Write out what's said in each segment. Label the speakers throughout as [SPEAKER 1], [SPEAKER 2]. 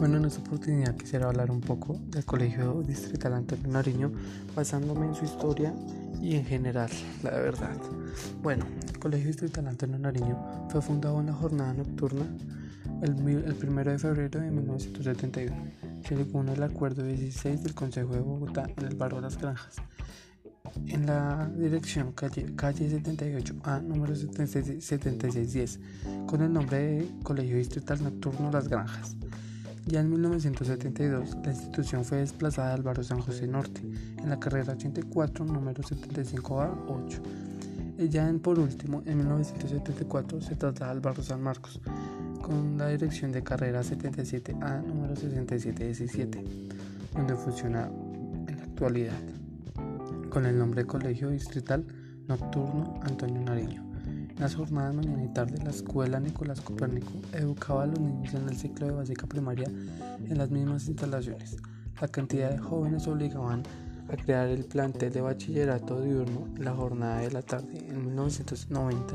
[SPEAKER 1] Bueno, en esta oportunidad quisiera hablar un poco del Colegio Distrital Antonio Nariño, basándome en su historia y en general, la verdad. Bueno, el Colegio Distrital Antonio Nariño fue fundado en la jornada nocturna el, el 1 de febrero de 1971, según el acuerdo 16 del Consejo de Bogotá en el barrio Las Granjas. En la dirección calle, calle 78A, número 7610, con el nombre de Colegio Distrital Nocturno Las Granjas. Ya en 1972, la institución fue desplazada al barrio San José Norte, en la carrera 84, número 75A8. Y ya por último, en 1974 se traslada al barrio San Marcos, con la dirección de carrera 77A, número 6717, donde funciona en la actualidad, con el nombre de Colegio Distrital Nocturno Antonio Nariño las jornadas mañana y tarde, la escuela Nicolás Copérnico educaba a los niños en el ciclo de básica primaria en las mismas instalaciones. La cantidad de jóvenes obligaban a crear el plantel de bachillerato diurno la jornada de la tarde en 1990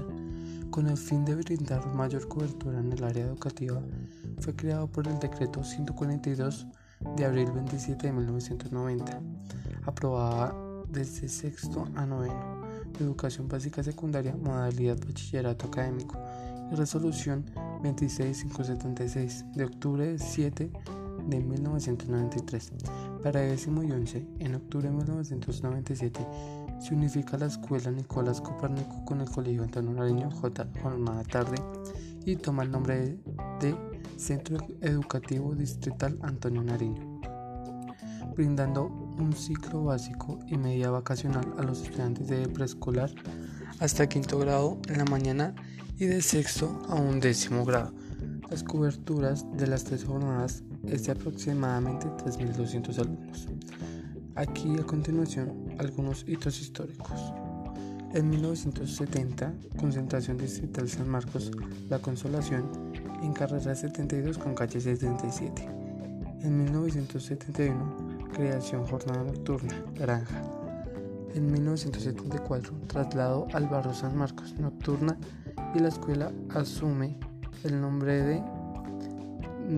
[SPEAKER 1] con el fin de brindar mayor cobertura en el área educativa. Fue creado por el decreto 142 de abril 27 de 1990, aprobada desde sexto a noveno educación básica secundaria, modalidad bachillerato académico y resolución 26576 de octubre 7 de 1993. Para décimo y once, en octubre de 1997, se unifica la escuela Nicolás Copérnico con el Colegio Antonio Nariño J. Jornada Tarde y toma el nombre de Centro Educativo Distrital Antonio Nariño, brindando un ciclo básico y media vacacional a los estudiantes de preescolar hasta quinto grado en la mañana y de sexto a un décimo grado. Las coberturas de las tres jornadas es de aproximadamente 3.200 alumnos. Aquí a continuación algunos hitos históricos. En 1970, concentración distrital San Marcos, La Consolación, en carrera 72 con calle 77. En 1971, creación jornada nocturna, granja. En 1974 traslado al barrio San Marcos, nocturna, y la escuela asume el nombre de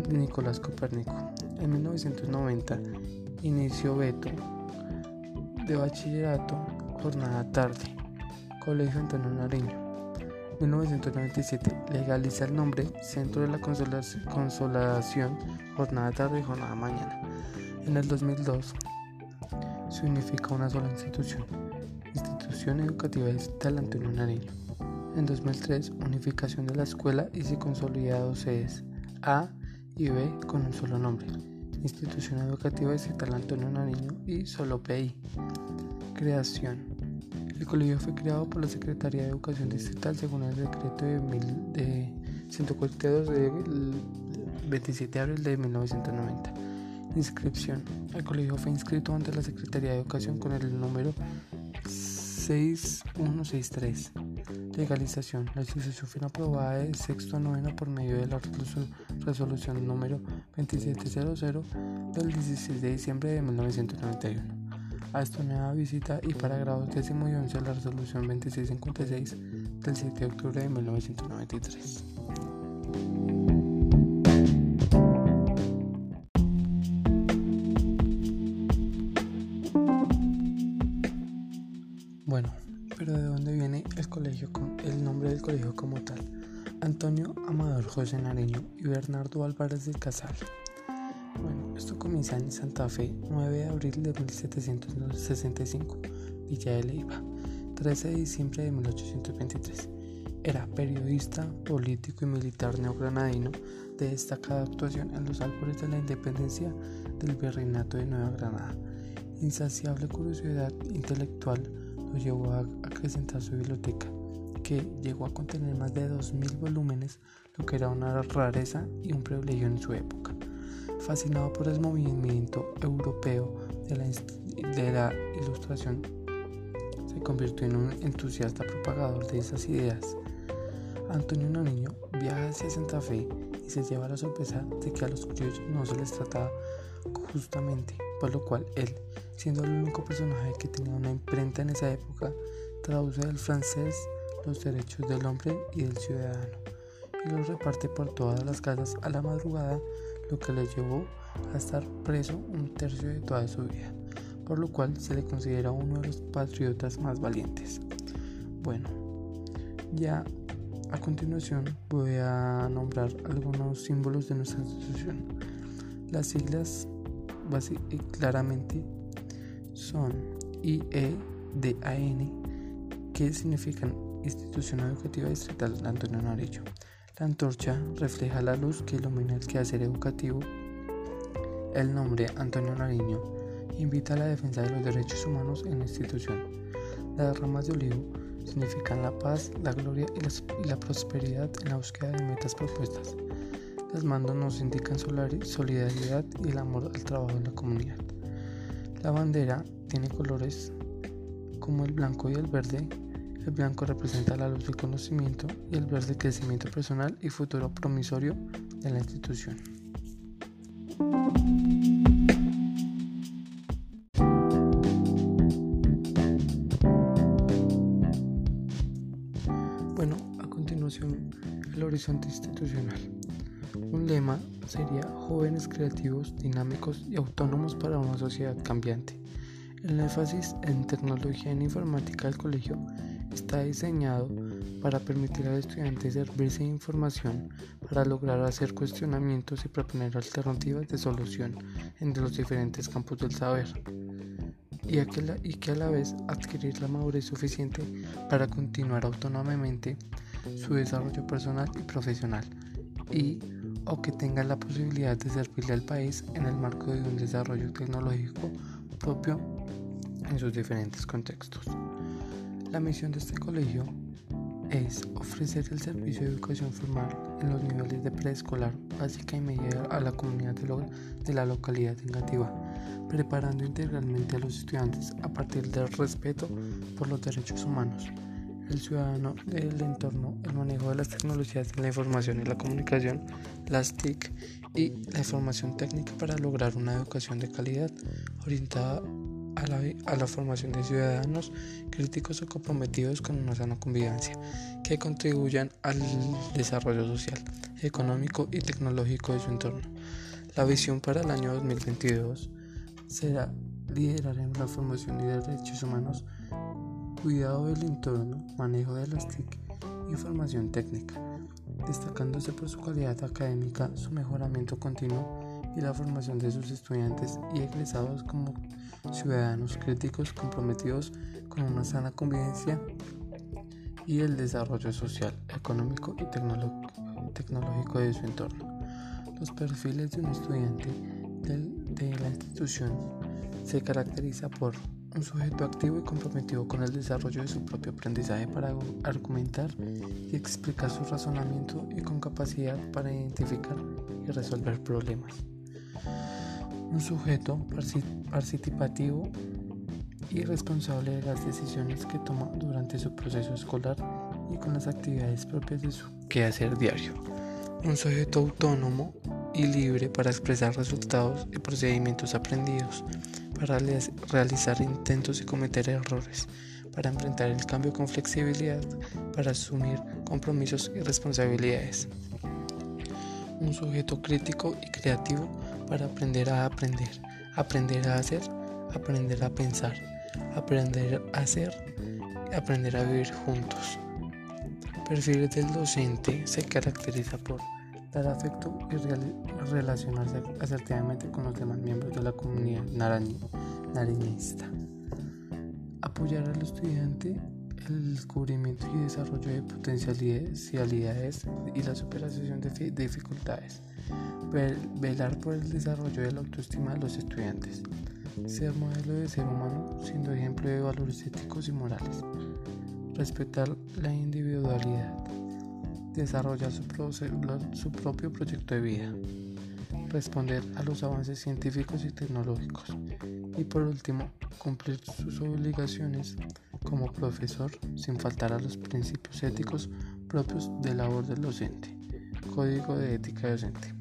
[SPEAKER 1] Nicolás Copérnico. En 1990 inició Beto de bachillerato, jornada tarde, Colegio Antonio Nariño. 1997 legaliza el nombre Centro de la Consolación, jornada tarde y jornada mañana. En el 2002 se unifica una sola institución, Institución Educativa Digital Antonio Nariño. En 2003, unificación de la escuela y se consolida dos sedes, A y B con un solo nombre, Institución Educativa Digital Antonio Nariño y solo PI. Creación. El colegio fue creado por la Secretaría de Educación Distrital según el decreto de, de 142 del 27 de abril de 1990. Inscripción. El colegio fue inscrito ante la Secretaría de Educación con el número 6163. Legalización. La institución fue aprobada de sexto a noveno por medio de la resolución número 2700 del 16 de diciembre de 1991. A esta nueva visita y para grados décimo y once la resolución 2656 del 7 de octubre de 1993. Colegio como tal? Antonio Amador José Nariño y Bernardo Álvarez del Casal. Bueno, esto comienza en Santa Fe, 9 de abril de 1765, Villa de Leiva, 13 de diciembre de 1823. Era periodista, político y militar neogranadino de destacada actuación en los albores de la independencia del virreinato de Nueva Granada. Insaciable curiosidad intelectual lo llevó a acrecentar su biblioteca, que llegó a contener más de 2.000 volúmenes, lo que era una rareza y un privilegio en su época. Fascinado por el movimiento europeo de la, de la ilustración, se convirtió en un entusiasta propagador de esas ideas. Antonio Nariño viaja hacia Santa Fe y se lleva la sorpresa de que a los criollos no se les trataba justamente, por lo cual él siendo el único personaje que tenía una imprenta en esa época, traduce del francés los derechos del hombre y del ciudadano y los reparte por todas las casas a la madrugada, lo que le llevó a estar preso un tercio de toda su vida, por lo cual se le considera uno de los patriotas más valientes. Bueno, ya a continuación voy a nombrar algunos símbolos de nuestra institución. Las siglas claramente son IEDAN, que significan Institución Educativa Distrital Antonio Nariño. La antorcha refleja la luz que ilumina el quehacer educativo. El nombre Antonio Nariño invita a la defensa de los derechos humanos en la institución. Las ramas de olivo significan la paz, la gloria y la, prosperidad en la búsqueda de metas propuestas. Las mandos nos indican solidaridad y el amor al trabajo en la comunidad. La bandera tiene colores como el blanco y el verde. El blanco representa la luz del conocimiento y el verde el crecimiento personal y futuro promisorio de la institución. Bueno, a continuación el horizonte institucional. Un lema sería jóvenes creativos, dinámicos y autónomos para una sociedad cambiante. El énfasis en tecnología en informática del colegio está diseñado para permitir al estudiante servirse de información para lograr hacer cuestionamientos y proponer alternativas de solución entre los diferentes campos del saber y, que y que a la vez adquirir la madurez suficiente para continuar autónomamente su desarrollo personal y profesional y o que tenga la posibilidad de servirle al país en el marco de un desarrollo tecnológico propio en sus diferentes contextos. La misión de este colegio es ofrecer el servicio de educación formal en los niveles de preescolar, básica y media a la comunidad de, la localidad negativa, preparando integralmente a los estudiantes a partir del respeto por los derechos humanos, el ciudadano del entorno, el manejo de las tecnologías de la información y la comunicación, las TIC y la información técnica para lograr una educación de calidad orientada a la, a la, formación de ciudadanos críticos o comprometidos con una sana convivencia que contribuyan al desarrollo social, económico y tecnológico de su entorno. La visión para el año 2022 será liderar en la formación y derechos humanos cuidado del entorno, manejo de las TIC y formación técnica, destacándose por su calidad académica, su mejoramiento continuo y la formación de sus estudiantes y egresados como ciudadanos críticos comprometidos con una sana convivencia y el desarrollo social, económico y tecnológico de su entorno. Los perfiles de un estudiante de la institución se caracteriza por un sujeto activo y comprometido con el desarrollo de su propio aprendizaje para argumentar y explicar su razonamiento y con capacidad para identificar y resolver problemas. Un sujeto participativo y responsable de las decisiones que toma durante su proceso escolar y con las actividades propias de su quehacer diario. Un sujeto autónomo y libre para expresar resultados y procedimientos aprendidos para realizar intentos y cometer errores, para enfrentar el cambio con flexibilidad, para asumir compromisos y responsabilidades. Un sujeto crítico y creativo para aprender a aprender, aprender a hacer, aprender a pensar, aprender a hacer, aprender a vivir juntos. Perfil del docente se caracteriza por dar afecto y relacionarse asertivamente con los demás miembros de la comunidad nariñista. Apoyar al estudiante el descubrimiento y desarrollo de potencialidades y la superación de dificultades. Velar por el desarrollo de la autoestima de los estudiantes. Ser modelo de ser humano siendo ejemplo de valores éticos y morales. Respetar la individualidad desarrollar su, propio proyecto de vida, responder a los avances científicos y tecnológicos y por último cumplir sus obligaciones como profesor sin faltar a los principios éticos propios de labor del docente. Código de ética docente.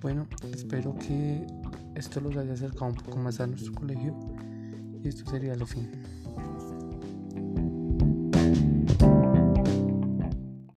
[SPEAKER 1] Bueno, espero que esto los haya acercado un poco más a nuestro colegio y esto sería lo fin.